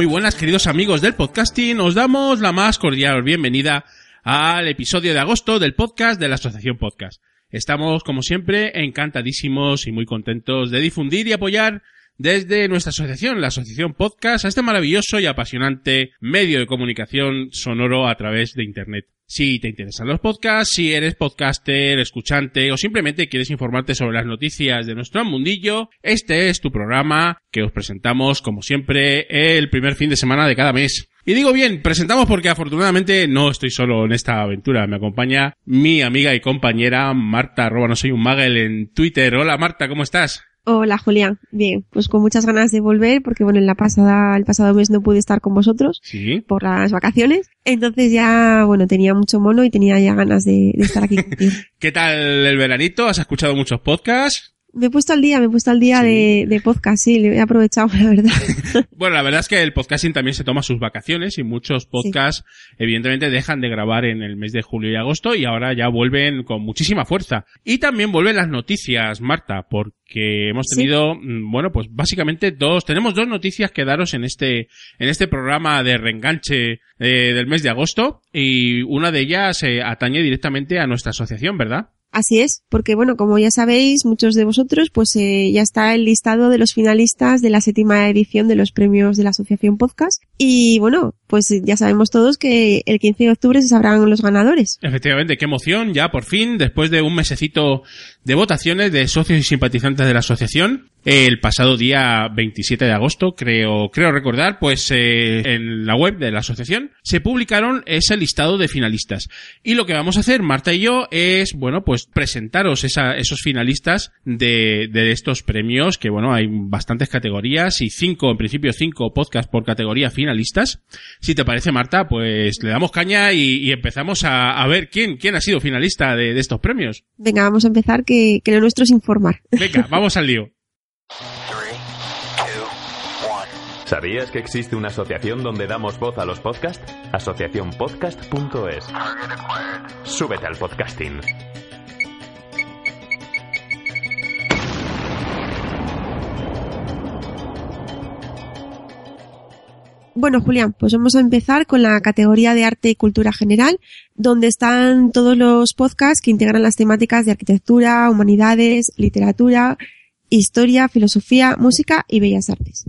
muy buenas queridos amigos del podcasting. Os damos la más cordial bienvenida al episodio de agosto del podcast de la Asociación Podcast. Estamos, como siempre, encantadísimos y muy contentos de difundir y apoyar desde nuestra asociación, la Asociación Podcast, a este maravilloso y apasionante medio de comunicación sonoro a través de Internet. Si te interesan los podcasts, si eres podcaster, escuchante o simplemente quieres informarte sobre las noticias de nuestro mundillo, este es tu programa que os presentamos como siempre el primer fin de semana de cada mes. Y digo bien, presentamos porque afortunadamente no estoy solo en esta aventura. Me acompaña mi amiga y compañera Marta, arroba no soy un magel en Twitter. Hola Marta, ¿cómo estás? Hola Julián, bien, pues con muchas ganas de volver porque bueno, en la pasada, el pasado mes no pude estar con vosotros Sí. por las vacaciones, entonces ya, bueno, tenía mucho mono y tenía ya ganas de, de estar aquí contigo. ¿Qué tal el veranito? ¿Has escuchado muchos podcasts? Me he puesto al día, me he puesto al día Sí. de, de podcast, sí, le he aprovechado, la verdad. Bueno, la verdad es que el podcasting también se toma sus vacaciones y muchos podcasts evidentemente dejan de grabar en el mes de julio y agosto y ahora ya vuelven con muchísima fuerza. Y también vuelven las noticias, Marta, porque hemos tenido, mm, bueno, pues básicamente dos, tenemos dos noticias que daros en este, en este programa de reenganche eh, del mes de agosto y una de ellas eh, atañe directamente a nuestra asociación, ¿verdad? Así es, porque bueno, como ya sabéis, muchos de vosotros, pues eh, ya está el listado de los finalistas de la séptima edición de los premios de la Asociación Podcast. Y bueno, pues ya sabemos todos que el 15 de octubre se sabrán los ganadores. Efectivamente, qué emoción, ya por fin, después de un mesecito de votaciones de socios y simpatizantes de la asociación, el pasado día 27 de agosto, creo, creo recordar, pues eh, en la web de la asociación se publicaron ese listado de finalistas. Y lo que vamos a hacer, Marta y yo, es, bueno, pues presentaros esa- esos finalistas de, de estos premios, que bueno, hay bastantes categorías y cinco, en principio cinco podcasts por categoría finalistas. Si te parece, Marta, pues le damos caña y, y empezamos a, a ver quién, quién ha sido finalista de, de estos premios. Venga, vamos a empezar, que, que lo nuestro es informar. Venga, vamos al lío. ¿Sabías que existe una asociación donde damos voz a los podcasts? Asociacionpodcast.es. Súbete al podcasting. Bueno, Julián, pues vamos a empezar con la categoría de arte y cultura general, donde están todos los podcasts que integran las temáticas de arquitectura, humanidades, literatura, historia, filosofía, música y bellas artes.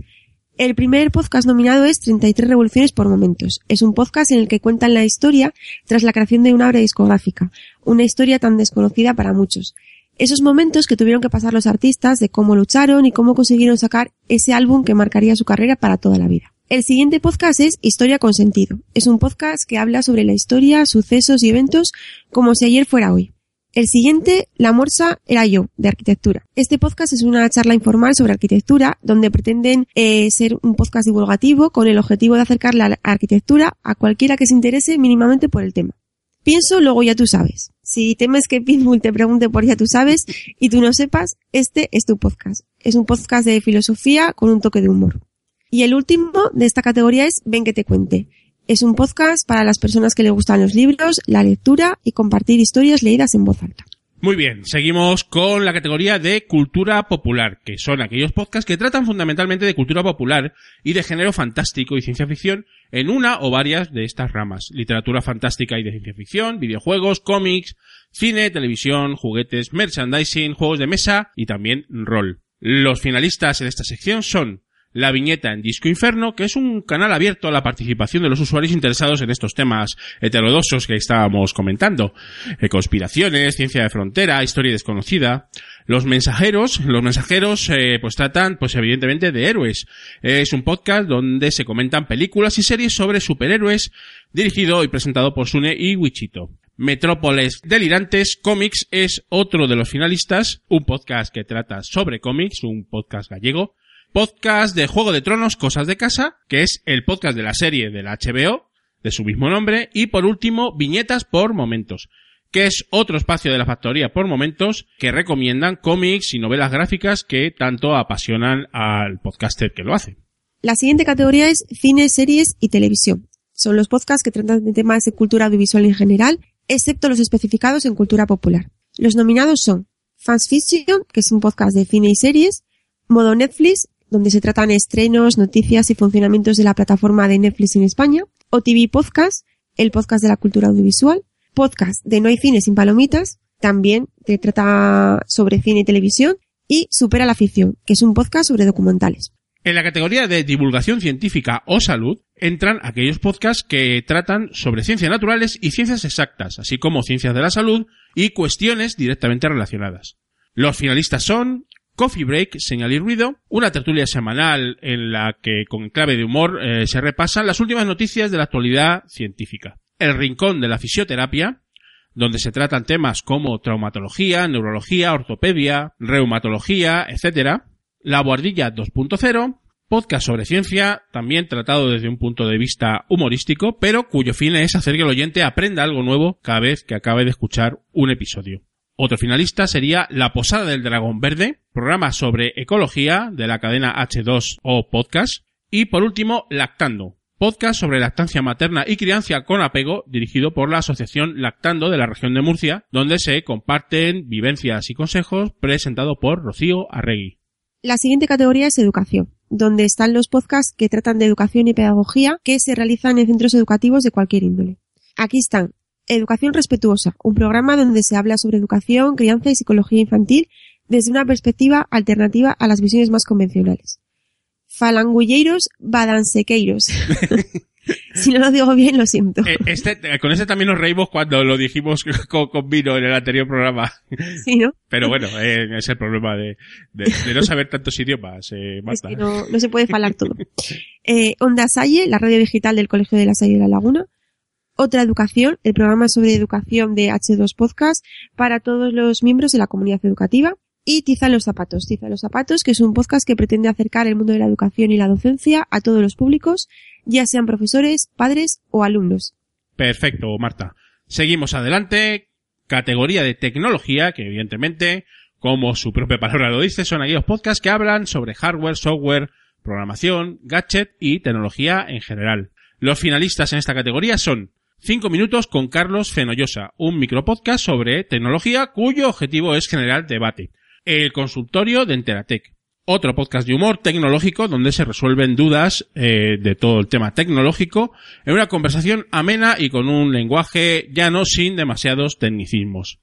El primer podcast nominado es 33 revoluciones por momentos. Es un podcast en el que cuentan la historia tras la creación de una obra discográfica, una historia tan desconocida para muchos. Esos momentos que tuvieron que pasar los artistas de cómo lucharon y cómo consiguieron sacar ese álbum que marcaría su carrera para toda la vida. El siguiente podcast es Historia con sentido. Es un podcast que habla sobre la historia, sucesos y eventos como si ayer fuera hoy. El siguiente, La Morsa, era yo, de arquitectura. Este podcast es una charla informal sobre arquitectura, donde pretenden eh, ser un podcast divulgativo con el objetivo de acercar la arquitectura a cualquiera que se interese mínimamente por el tema. Pienso, luego ya tú sabes. Si temes que Pitbull te pregunte por ya tú sabes y tú no sepas, este es tu podcast. Es un podcast de filosofía con un toque de humor. Y el último de esta categoría es Ven que te cuente. Es un podcast para las personas que les gustan los libros, la lectura y compartir historias leídas en voz alta. Muy bien, seguimos con la categoría de cultura popular, que son aquellos podcasts que tratan fundamentalmente de cultura popular y de género fantástico y ciencia ficción en una o varias de estas ramas. Literatura fantástica y de ciencia ficción, videojuegos, cómics, cine, televisión, juguetes, merchandising, juegos de mesa y también rol. Los finalistas en esta sección son la viñeta en Disco Inferno, que es un canal abierto a la participación de los usuarios interesados en estos temas heterodoxos que estábamos comentando. Eh, conspiraciones, ciencia de frontera, historia desconocida. Los mensajeros, los mensajeros eh, pues tratan pues evidentemente de héroes. Es un podcast donde se comentan películas y series sobre superhéroes dirigido y presentado por Sune y Wichito. Metrópoles Delirantes Comics es otro de los finalistas, un podcast que trata sobre cómics, un podcast gallego, podcast de Juego de Tronos, Cosas de Casa, que es el podcast de la serie del HBO, de su mismo nombre, y por último, Viñetas por Momentos, que es otro espacio de la factoría por momentos que recomiendan cómics y novelas gráficas que tanto apasionan al podcaster que lo hace. La siguiente categoría es cine, series y televisión. Son los podcasts que tratan de temas de cultura audiovisual en general, excepto los especificados en cultura popular. Los nominados son Fans Fiction, que es un podcast de cine y series, Modo Netflix, donde se tratan estrenos, noticias y funcionamientos de la plataforma de Netflix en España, o TV Podcast, el podcast de la cultura audiovisual, podcast de No hay cine sin palomitas, también te trata sobre cine y televisión, y Supera la ficción, que es un podcast sobre documentales. En la categoría de divulgación científica o salud entran aquellos podcasts que tratan sobre ciencias naturales y ciencias exactas, así como ciencias de la salud y cuestiones directamente relacionadas. Los finalistas son Coffee Break, Señal y Ruido, una tertulia semanal en la que con clave de humor eh, se repasan las últimas noticias de la actualidad científica. El Rincón de la Fisioterapia, donde se tratan temas como traumatología, neurología, ortopedia, reumatología, etc. La Guardilla 2.0, podcast sobre ciencia, también tratado desde un punto de vista humorístico, pero cuyo fin es hacer que el oyente aprenda algo nuevo cada vez que acabe de escuchar un episodio. Otro finalista sería La Posada del Dragón Verde, programa sobre ecología de la cadena H2O Podcast. Y por último, Lactando, podcast sobre lactancia materna y crianza con apego dirigido por la Asociación Lactando de la región de Murcia, donde se comparten vivencias y consejos presentado por Rocío Arregui. La siguiente categoría es educación, donde están los podcasts que tratan de educación y pedagogía que se realizan en centros educativos de cualquier índole. Aquí están Educación Respetuosa, un programa donde se habla sobre educación, crianza y psicología infantil desde una perspectiva alternativa a las visiones más convencionales falangulleiros badansequeiros. si no lo digo bien, lo siento. Eh, este, eh, con este también nos reímos cuando lo dijimos con, vino en el anterior programa. Sí, ¿no? Pero bueno, eh, es el problema de, no saber tantos idiomas. es que no, se puede falar todo. Onda Salle, la radio digital del Colegio de la Salle de la Laguna. Otra Educación, el programa sobre educación de H2 Podcast para todos los miembros de la comunidad educativa y Tiza los zapatos. Tiza los zapatos, que es un podcast que pretende acercar el mundo de la educación y la docencia a todos los públicos, ya sean profesores, padres o alumnos. Perfecto, Marta. Seguimos adelante. Categoría de tecnología, que evidentemente, como su propia palabra lo dice, son aquellos podcasts que hablan sobre hardware, software, programación, gadget y tecnología en general. Los finalistas en esta categoría son 5 minutos con Carlos Fenollosa, un micropodcast sobre tecnología cuyo objetivo es generar debate. El consultorio de Enteratec. Otro podcast de humor tecnológico donde se resuelven dudas eh, de todo el tema tecnológico en una conversación amena y con un lenguaje llano sin demasiados tecnicismos.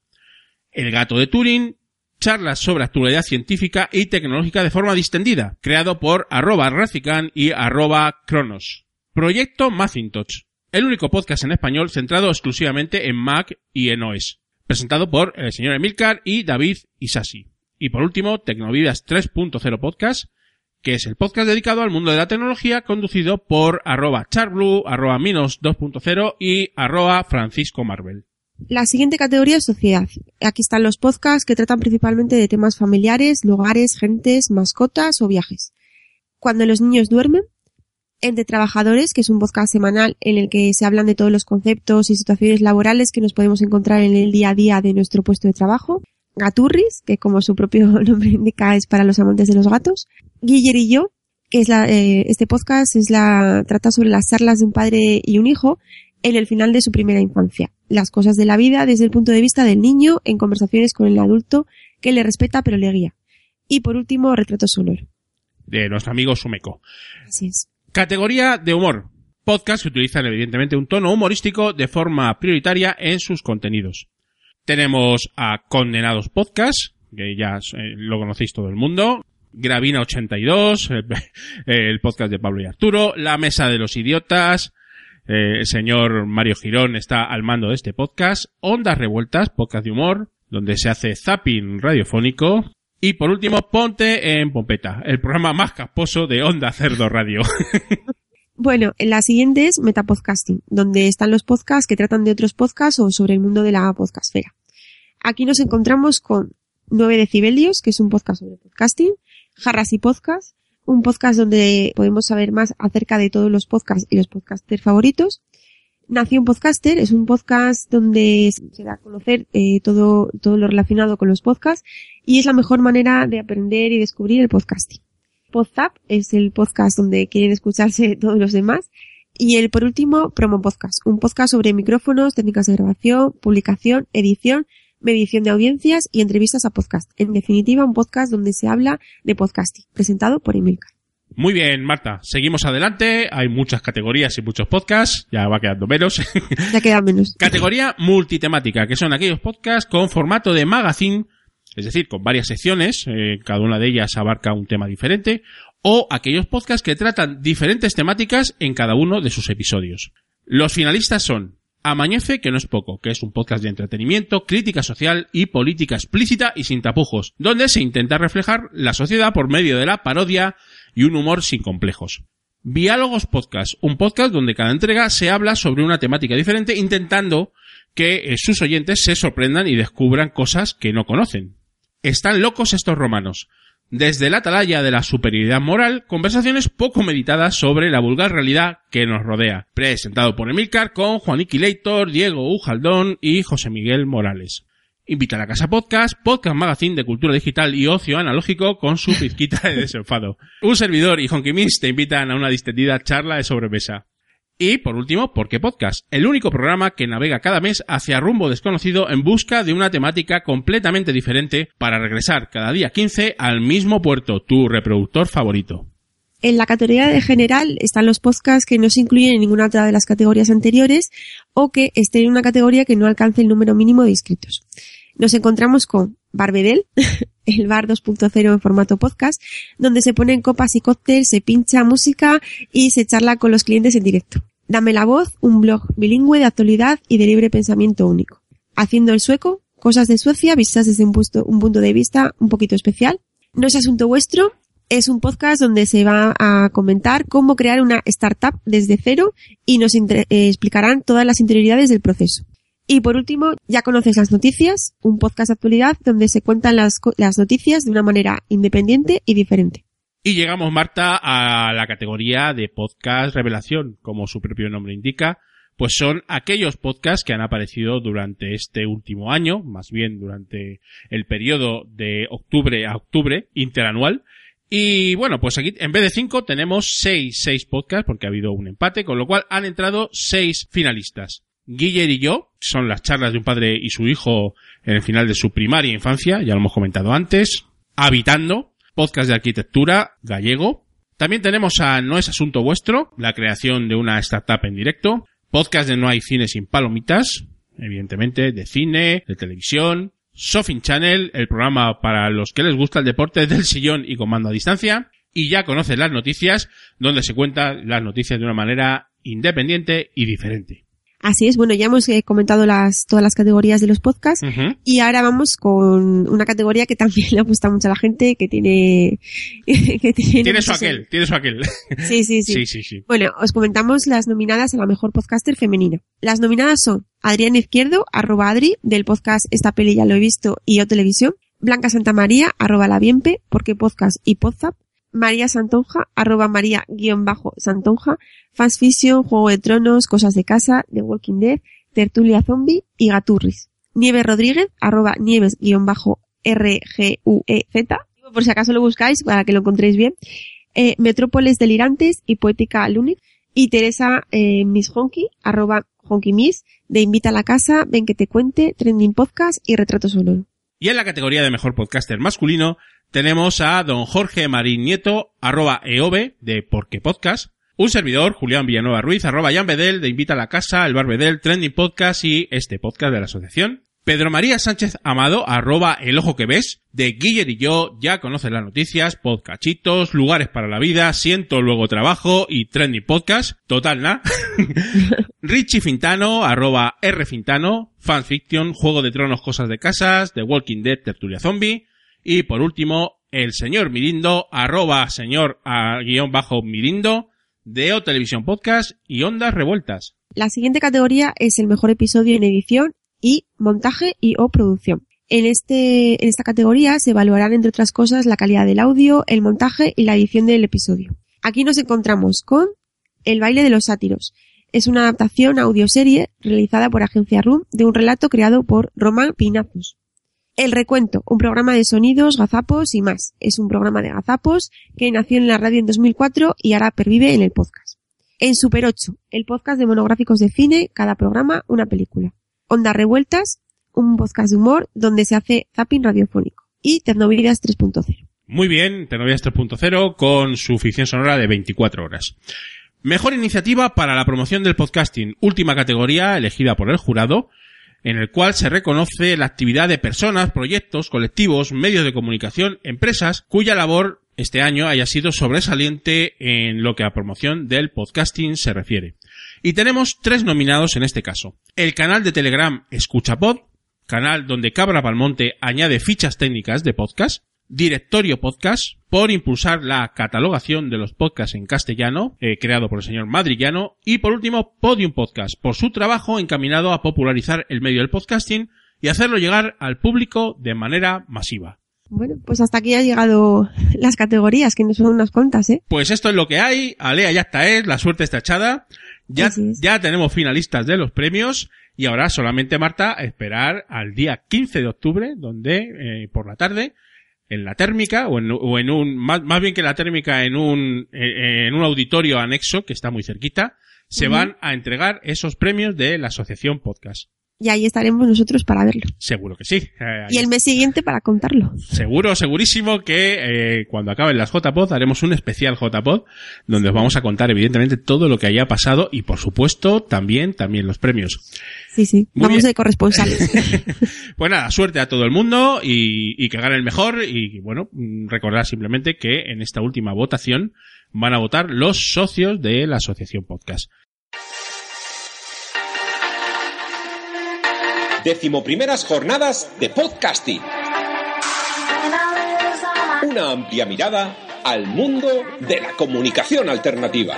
El gato de Turing, charlas sobre actualidad científica y tecnológica de forma distendida, creado por arroba Racican y arroba Cronos. Proyecto Macintosh, el único podcast en español centrado exclusivamente en Mac y en OS, presentado por el señor Emilcar y David Isasi. Y por último, Tecnovidas 3.0 Podcast, que es el podcast dedicado al mundo de la tecnología conducido por arroba charblue, arroba minos 2.0 y arroba francisco marvel. La siguiente categoría es sociedad. Aquí están los podcasts que tratan principalmente de temas familiares, lugares, gentes, mascotas o viajes. Cuando los niños duermen, Entre Trabajadores, que es un podcast semanal en el que se hablan de todos los conceptos y situaciones laborales que nos podemos encontrar en el día a día de nuestro puesto de trabajo. Gaturris, que como su propio nombre indica es para los amantes de los gatos. Guiller y yo, que es la, eh, este podcast es la, trata sobre las charlas de un padre y un hijo en el final de su primera infancia. Las cosas de la vida desde el punto de vista del niño en conversaciones con el adulto que le respeta pero le guía. Y por último, retrato sonoro. De nuestro amigo Sumeco. Así es. Categoría de humor. Podcast que utilizan evidentemente un tono humorístico de forma prioritaria en sus contenidos. Tenemos a Condenados Podcast, que ya eh, lo conocéis todo el mundo. Gravina 82, el, el podcast de Pablo y Arturo. La Mesa de los Idiotas. Eh, el señor Mario Girón está al mando de este podcast. Ondas Revueltas, podcast de humor, donde se hace zapping radiofónico. Y por último, Ponte en Pompeta, el programa más casposo de Onda Cerdo Radio. Bueno, en la siguiente es Metapodcasting, donde están los podcasts que tratan de otros podcasts o sobre el mundo de la podcastfera. Aquí nos encontramos con 9 decibelios, que es un podcast sobre podcasting, Jarras y Podcast, un podcast donde podemos saber más acerca de todos los podcasts y los podcasters favoritos. Nación Podcaster es un podcast donde se da a conocer eh, todo, todo lo relacionado con los podcasts y es la mejor manera de aprender y descubrir el podcasting. Podzap es el podcast donde quieren escucharse todos los demás. Y el, por último, Promo Podcast, un podcast sobre micrófonos, técnicas de grabación, publicación, edición, medición de audiencias y entrevistas a podcast. En definitiva, un podcast donde se habla de podcasting, presentado por Emilcar. Muy bien, Marta. Seguimos adelante. Hay muchas categorías y muchos podcasts. Ya va quedando menos. Ya quedan menos. Categoría multitemática, que son aquellos podcasts con formato de magazine es decir, con varias secciones, eh, cada una de ellas abarca un tema diferente, o aquellos podcasts que tratan diferentes temáticas en cada uno de sus episodios. Los finalistas son Amañece, que no es poco, que es un podcast de entretenimiento, crítica social y política explícita y sin tapujos, donde se intenta reflejar la sociedad por medio de la parodia y un humor sin complejos. Diálogos Podcast, un podcast donde cada entrega se habla sobre una temática diferente intentando que eh, sus oyentes se sorprendan y descubran cosas que no conocen. Están locos estos romanos. Desde la atalaya de la superioridad moral, conversaciones poco meditadas sobre la vulgar realidad que nos rodea. Presentado por Emilcar con Juan Leitor, Diego Ujaldón y José Miguel Morales. Invita a la Casa Podcast, podcast magazine de cultura digital y ocio analógico con su pizquita de desenfado. Un servidor y Honky te invitan a una distendida charla de sobremesa. Y por último, ¿por qué podcast? El único programa que navega cada mes hacia rumbo desconocido en busca de una temática completamente diferente para regresar cada día 15 al mismo puerto, tu reproductor favorito. En la categoría de general están los podcasts que no se incluyen en ninguna otra de las categorías anteriores o que estén en una categoría que no alcance el número mínimo de inscritos. Nos encontramos con Barbedel, el bar 2.0 en formato podcast, donde se ponen copas y cócteles, se pincha música y se charla con los clientes en directo. Dame la voz, un blog bilingüe de actualidad y de libre pensamiento único. Haciendo el sueco, cosas de Suecia vistas desde un, punto de vista un poquito especial. No es asunto vuestro, es un podcast donde se va a comentar cómo crear una startup desde cero y nos eh, explicarán todas las interioridades del proceso. Y por último, ya conoces las noticias, un podcast de actualidad donde se cuentan las noticias de una manera independiente y diferente. Y llegamos, Marta, a la categoría de podcast revelación, como su propio nombre indica, pues son aquellos podcasts que han aparecido durante este último año, más bien durante el periodo de octubre a octubre, interanual. Y bueno, pues aquí en vez de cinco tenemos seis, seis podcasts, porque ha habido un empate, con lo cual han entrado seis finalistas. Guiller y yo, son las charlas de un padre y su hijo en el final de su primaria infancia, ya lo hemos comentado antes. Habitando, podcast de arquitectura gallego. También tenemos a No es asunto vuestro, la creación de una startup en directo. Podcast de No hay cine sin palomitas, evidentemente, de cine, de televisión. Sofin Channel, el programa para los que les gusta el deporte del sillón y comando a distancia. Y ya conoces las noticias, donde se cuentan las noticias de una manera independiente y diferente. Así es, bueno, ya hemos eh, comentado las, todas las categorías de los podcasts y ahora vamos con una categoría que también le gusta mucho a la gente, que tiene... que tiene, tiene su aquel, tiene su aquel. Sí, sí, sí. sí, sí, Bueno, os comentamos las nominadas a la mejor podcaster femenina. Las nominadas son Adrián Izquierdo, arroba Adri, del podcast Esta peli ya lo he visto y O Televisión, Blanca Santa María, arroba La Bienpe, porque podcast y Podzap, María Santonja, arroba María guion bajo Santonja, Fans Fiction, Juego de Tronos, Cosas de Casa, The Walking Dead, Tertulia Zombie y Gaturris. Nieves Rodríguez, arroba Nieves guion bajo R-G-U-E-Z, por si acaso lo buscáis para que lo encontréis bien. Eh, Metrópoles Delirantes y Poética Lunic. Y Teresa eh, Miss Honky, arroba Honky Miss, de Invita a la Casa, Ven que te cuente, Trending Podcast y Retrato Sonoro. Y en la categoría de mejor podcaster masculino tenemos a don Jorge Marín Nieto, arroba EOB, de Porque Podcast, un servidor, Julián Villanueva Ruiz, arroba Jan Bedel, de Invita a la Casa, el Bar Bedel, Trending Podcast y este podcast de la asociación. Pedro María Sánchez Amado, arroba El Ojo que Ves, de Guiller y yo, ya conoces las noticias, podcachitos, lugares para la vida, siento luego trabajo y trending podcast, total, ¿na? Richie Fintano, arroba R Fintano, fanfiction, Juego de Tronos, Cosas de Casas, The Walking Dead, Tertulia Zombie, y por último, el señor Mirindo, arroba señor a guion bajo Mirindo, de O Televisión Podcast y Ondas Revueltas. La siguiente categoría es el mejor episodio en edición y montaje y o producción. En, este, en esta categoría se evaluarán, entre otras cosas, la calidad del audio, el montaje y la edición del episodio. Aquí nos encontramos con El baile de los sátiros. Es una adaptación audioserie realizada por Agencia RUM de un relato creado por Román Pinazos. El Recuento, un programa de sonidos, gazapos y más. Es un programa de gazapos que nació en la radio en 2004 y ahora pervive en el podcast. En Super 8, el podcast de monográficos de cine, cada programa una película. Ondas Revueltas, un podcast de humor donde se hace zapping radiofónico. Y Tecnovidas 3.0. Muy bien, Tecnovidas 3.0 con su ficción sonora de 24 horas. Mejor iniciativa para la promoción del podcasting, última categoría elegida por el jurado, en el cual se reconoce la actividad de personas, proyectos, colectivos, medios de comunicación, empresas, cuya labor este año haya sido sobresaliente en lo que a promoción del podcasting se refiere. Y tenemos tres nominados en este caso. El canal de Telegram EscuchaPod, canal donde Cabra Palmonte añade fichas técnicas de podcast, Directorio Podcast, por impulsar la catalogación de los podcasts en castellano, eh, creado por el señor Madrillano, y por último, Podium Podcast, por su trabajo encaminado a popularizar el medio del podcasting y hacerlo llegar al público de manera masiva. Bueno, pues hasta aquí ha llegado las categorías, que no son unas cuantas, ¿eh? Pues esto es lo que hay, Alea ya está es, la suerte está echada, ya, ya tenemos finalistas de los premios, y ahora solamente, Marta, esperar al día 15 de octubre, donde, eh, por la tarde, en la térmica o en, o en un más, más, bien que la térmica en un eh, en un auditorio anexo que está muy cerquita se uh -huh. van a entregar esos premios de la asociación podcast y ahí estaremos nosotros para verlo. Seguro que sí. Eh, y el mes siguiente para contarlo. Seguro, segurísimo que eh, cuando acaben las JPod haremos un especial JPod donde os vamos a contar evidentemente todo lo que haya pasado y por supuesto también también los premios. Sí, sí. Muy vamos bien. de corresponsales. pues nada, suerte a todo el mundo y, y que gane el mejor y bueno, recordar simplemente que en esta última votación van a votar los socios de la asociación podcast. Decimoprimeras jornadas de podcasting. Una amplia mirada al mundo de la comunicación alternativa.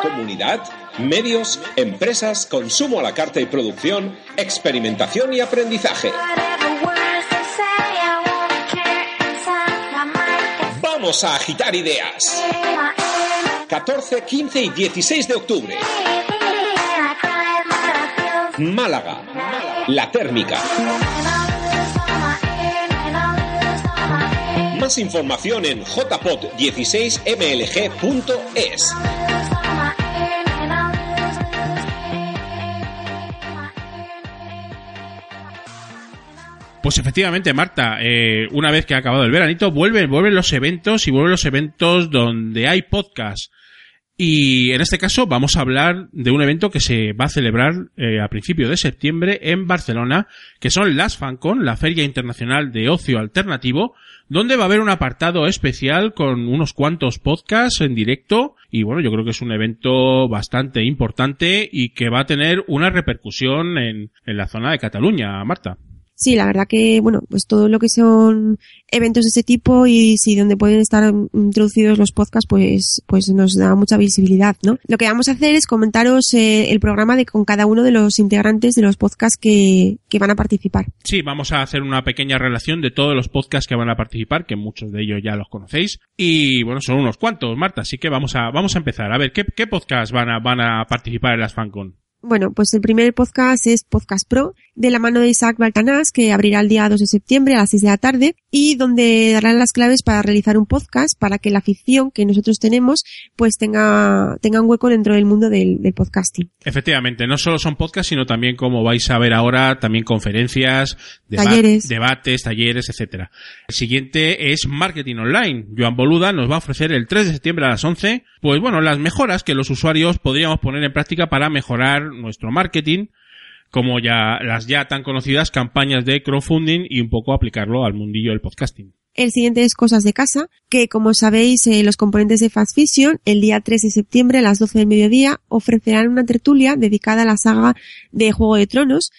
Comunidad, medios, empresas, consumo a la carta y producción, experimentación y aprendizaje. Vamos a agitar ideas. 14, 15 y 16 de octubre. Málaga, La Térmica. Más información en jpod16mlg.es. Pues efectivamente, Marta, eh, una vez que ha acabado el veranito, vuelven, vuelven los eventos y vuelven los eventos donde hay podcast. Y en este caso vamos a hablar de un evento que se va a celebrar eh, a principios de septiembre en Barcelona, que son las FanCon, la Feria Internacional de Ocio Alternativo, donde va a haber un apartado especial con unos cuantos podcasts en directo y bueno, yo creo que es un evento bastante importante y que va a tener una repercusión en, en la zona de Cataluña, Marta. Sí, la verdad que, bueno, pues todo lo que son eventos de ese tipo y si donde pueden estar introducidos los podcasts, pues, pues nos da mucha visibilidad, ¿no? Lo que vamos a hacer es comentaros eh, el programa de con cada uno de los integrantes de los podcasts que, que van a participar. Sí, vamos a hacer una pequeña relación de todos los podcasts que van a participar, que muchos de ellos ya los conocéis. Y bueno, son unos cuantos, Marta, así que vamos a, vamos a empezar. A ver, ¿qué, qué podcasts van a, van a participar en las FanCon? Bueno, pues el primer podcast es Podcast Pro, de la mano de Isaac Baltanás, que abrirá el día 2 de septiembre a las 6 de la tarde, y donde darán las claves para realizar un podcast para que la ficción que nosotros tenemos, pues tenga, tenga un hueco dentro del mundo del, del podcasting. Efectivamente, no solo son podcasts, sino también, como vais a ver ahora, también conferencias, deba talleres. debates, talleres, etcétera. El siguiente es Marketing Online. Joan Boluda nos va a ofrecer el 3 de septiembre a las 11, pues bueno, las mejoras que los usuarios podríamos poner en práctica para mejorar nuestro marketing, como ya las ya tan conocidas campañas de crowdfunding y un poco aplicarlo al mundillo del podcasting. El siguiente es Cosas de Casa, que como sabéis eh, los componentes de Fast Fiction el día 3 de septiembre a las 12 del mediodía ofrecerán una tertulia dedicada a la saga de Juego de Tronos,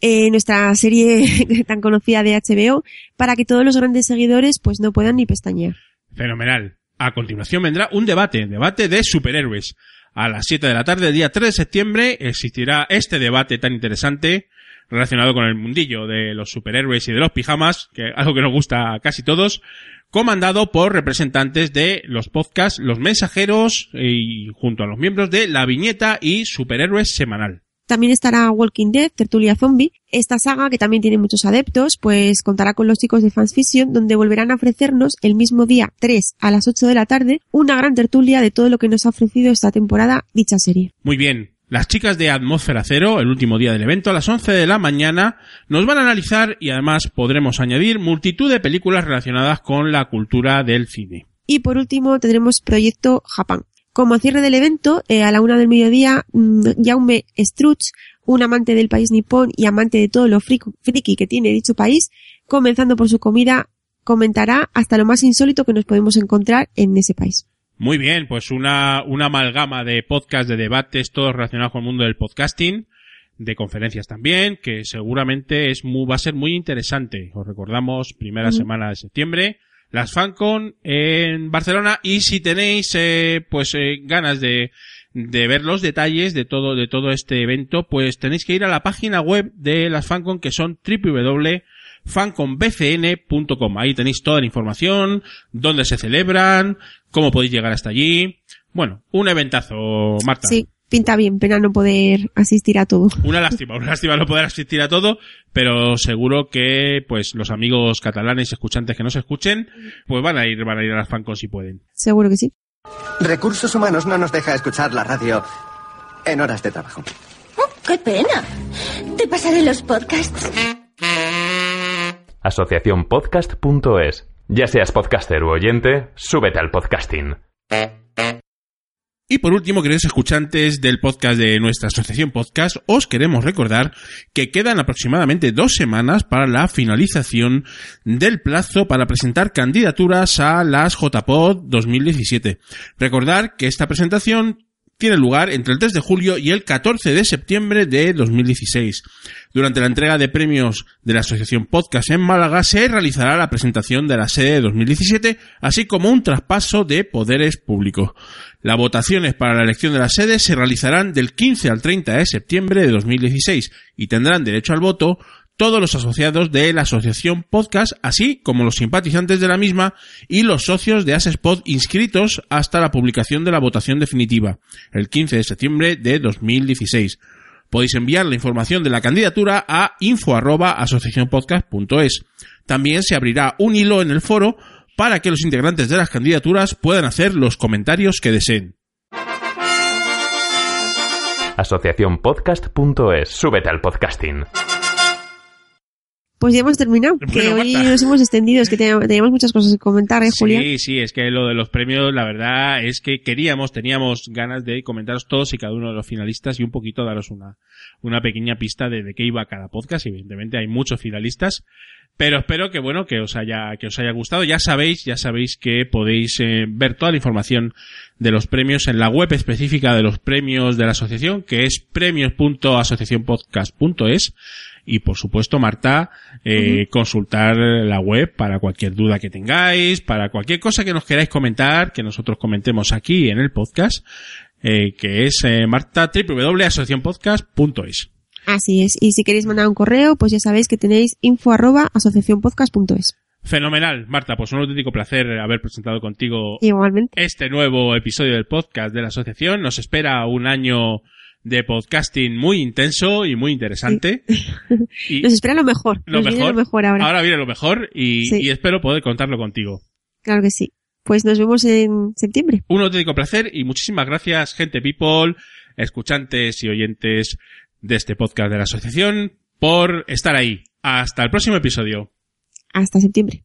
eh, nuestra serie tan conocida de HBO, para que todos los grandes seguidores pues no puedan ni pestañear. Fenomenal. A continuación vendrá un debate, debate de superhéroes. A las 7 de la tarde, el día 3 de septiembre, existirá este debate tan interesante relacionado con el mundillo de los superhéroes y de los pijamas, que algo que nos gusta a casi todos, comandado por representantes de los podcasts Los Mensajeros y junto a los miembros de La Viñeta y Superhéroes Semanal. También estará Walking Dead, Tertulia Zombie. Esta saga, que también tiene muchos adeptos, pues contará con los chicos de Fans Fiction, donde volverán a ofrecernos el mismo día 3 a las 8 de la tarde una gran tertulia de todo lo que nos ha ofrecido esta temporada dicha serie. Muy bien. Las chicas de Atmósfera Cero, el último día del evento, a las 11 de la mañana, nos van a analizar y además podremos añadir multitud de películas relacionadas con la cultura del cine. Y por último tendremos Proyecto Japón. Como cierre del evento, eh, a la una del mediodía, mmm, Jaume Struch, un amante del país nipón y amante de todo lo friki que tiene dicho país, comenzando por su comida, comentará hasta lo más insólito que nos podemos encontrar en ese país. Muy bien, pues una, una amalgama de podcast, de debates, todos relacionados con el mundo del podcasting, de conferencias también, que seguramente es muy, va a ser muy interesante. Os recordamos, primera semana de septiembre, las FanCon en Barcelona y si tenéis eh, pues eh, ganas de, de ver los detalles de todo de todo este evento pues tenéis que ir a la página web de las FanCon que son www.fanconbcn.com ahí tenéis toda la información dónde se celebran cómo podéis llegar hasta allí. Bueno un eventazo Marta. Sí, pinta bien, pena no poder asistir a todo. una lástima, una lástima no poder asistir a todo, pero seguro que pues los amigos catalanes escuchantes que no se escuchen, pues van a ir, van a ir a las fancon si pueden. Seguro que sí. Recursos Humanos no nos deja escuchar la radio en horas de trabajo. Oh, ¡Qué pena! Te pasaré los podcasts. Asociacionpodcast.es. Ya seas podcaster u oyente, súbete al podcasting. Y por último, queridos escuchantes del podcast de nuestra asociación podcast, os queremos recordar que quedan aproximadamente dos semanas para la finalización del plazo para presentar candidaturas a las JPod 2017. Recordar que esta presentación tiene lugar entre el 3 de julio y el 14 de septiembre de 2016. Durante la entrega de premios de la Asociación Podcast en Málaga se realizará la presentación de la sede de 2017, así como un traspaso de poderes públicos. Las votaciones para la elección de la sede se realizarán del 15 al 30 de septiembre de 2016 y tendrán derecho al voto todos los asociados de la asociación podcast, así como los simpatizantes de la misma y los socios de Asespod inscritos hasta la publicación de la votación definitiva, el 15 de septiembre de 2016. Podéis enviar la información de la candidatura a info@asociacionpodcast.es. También se abrirá un hilo en el foro para que los integrantes de las candidaturas puedan hacer los comentarios que deseen. Asociacionpodcast.es. Súbete al podcasting. Pues ya hemos terminado, Bueno, que hoy Marta. nos hemos extendido, es que teníamos, muchas cosas que comentar, ¿eh, Julia? Sí, sí, es que lo de los premios, la verdad es que queríamos, teníamos ganas de comentaros todos y cada uno de los finalistas y un poquito daros una, una pequeña pista de, de qué iba cada podcast. Evidentemente hay muchos finalistas, pero espero que bueno, que os haya, que os haya gustado. Ya sabéis, ya sabéis que podéis eh, ver toda la información de los premios en la web específica de los premios de la asociación, que es premios.asociacionpodcast.es. Y por supuesto, Marta, eh, consultar la web para cualquier duda que tengáis, para cualquier cosa que nos queráis comentar, que nosotros comentemos aquí en el podcast, eh, que es eh, marta www.asociacionpodcast.es. Así es. Y si queréis mandar un correo, pues ya sabéis que tenéis info arroba asociacionpodcast.es. Fenomenal, Marta, pues un auténtico placer haber presentado contigo Igualmente. este nuevo episodio del podcast de la asociación. Nos espera un año de podcasting muy intenso y muy interesante. Y Nos espera lo mejor. lo Nos viene mejor. lo mejor ahora. viene lo mejor y, Sí. y espero poder contarlo contigo. Claro que sí. Pues nos vemos en septiembre. Un auténtico placer y muchísimas gracias, gente people, escuchantes y oyentes de este podcast de la asociación, por estar ahí. Hasta el próximo episodio. Hasta septiembre.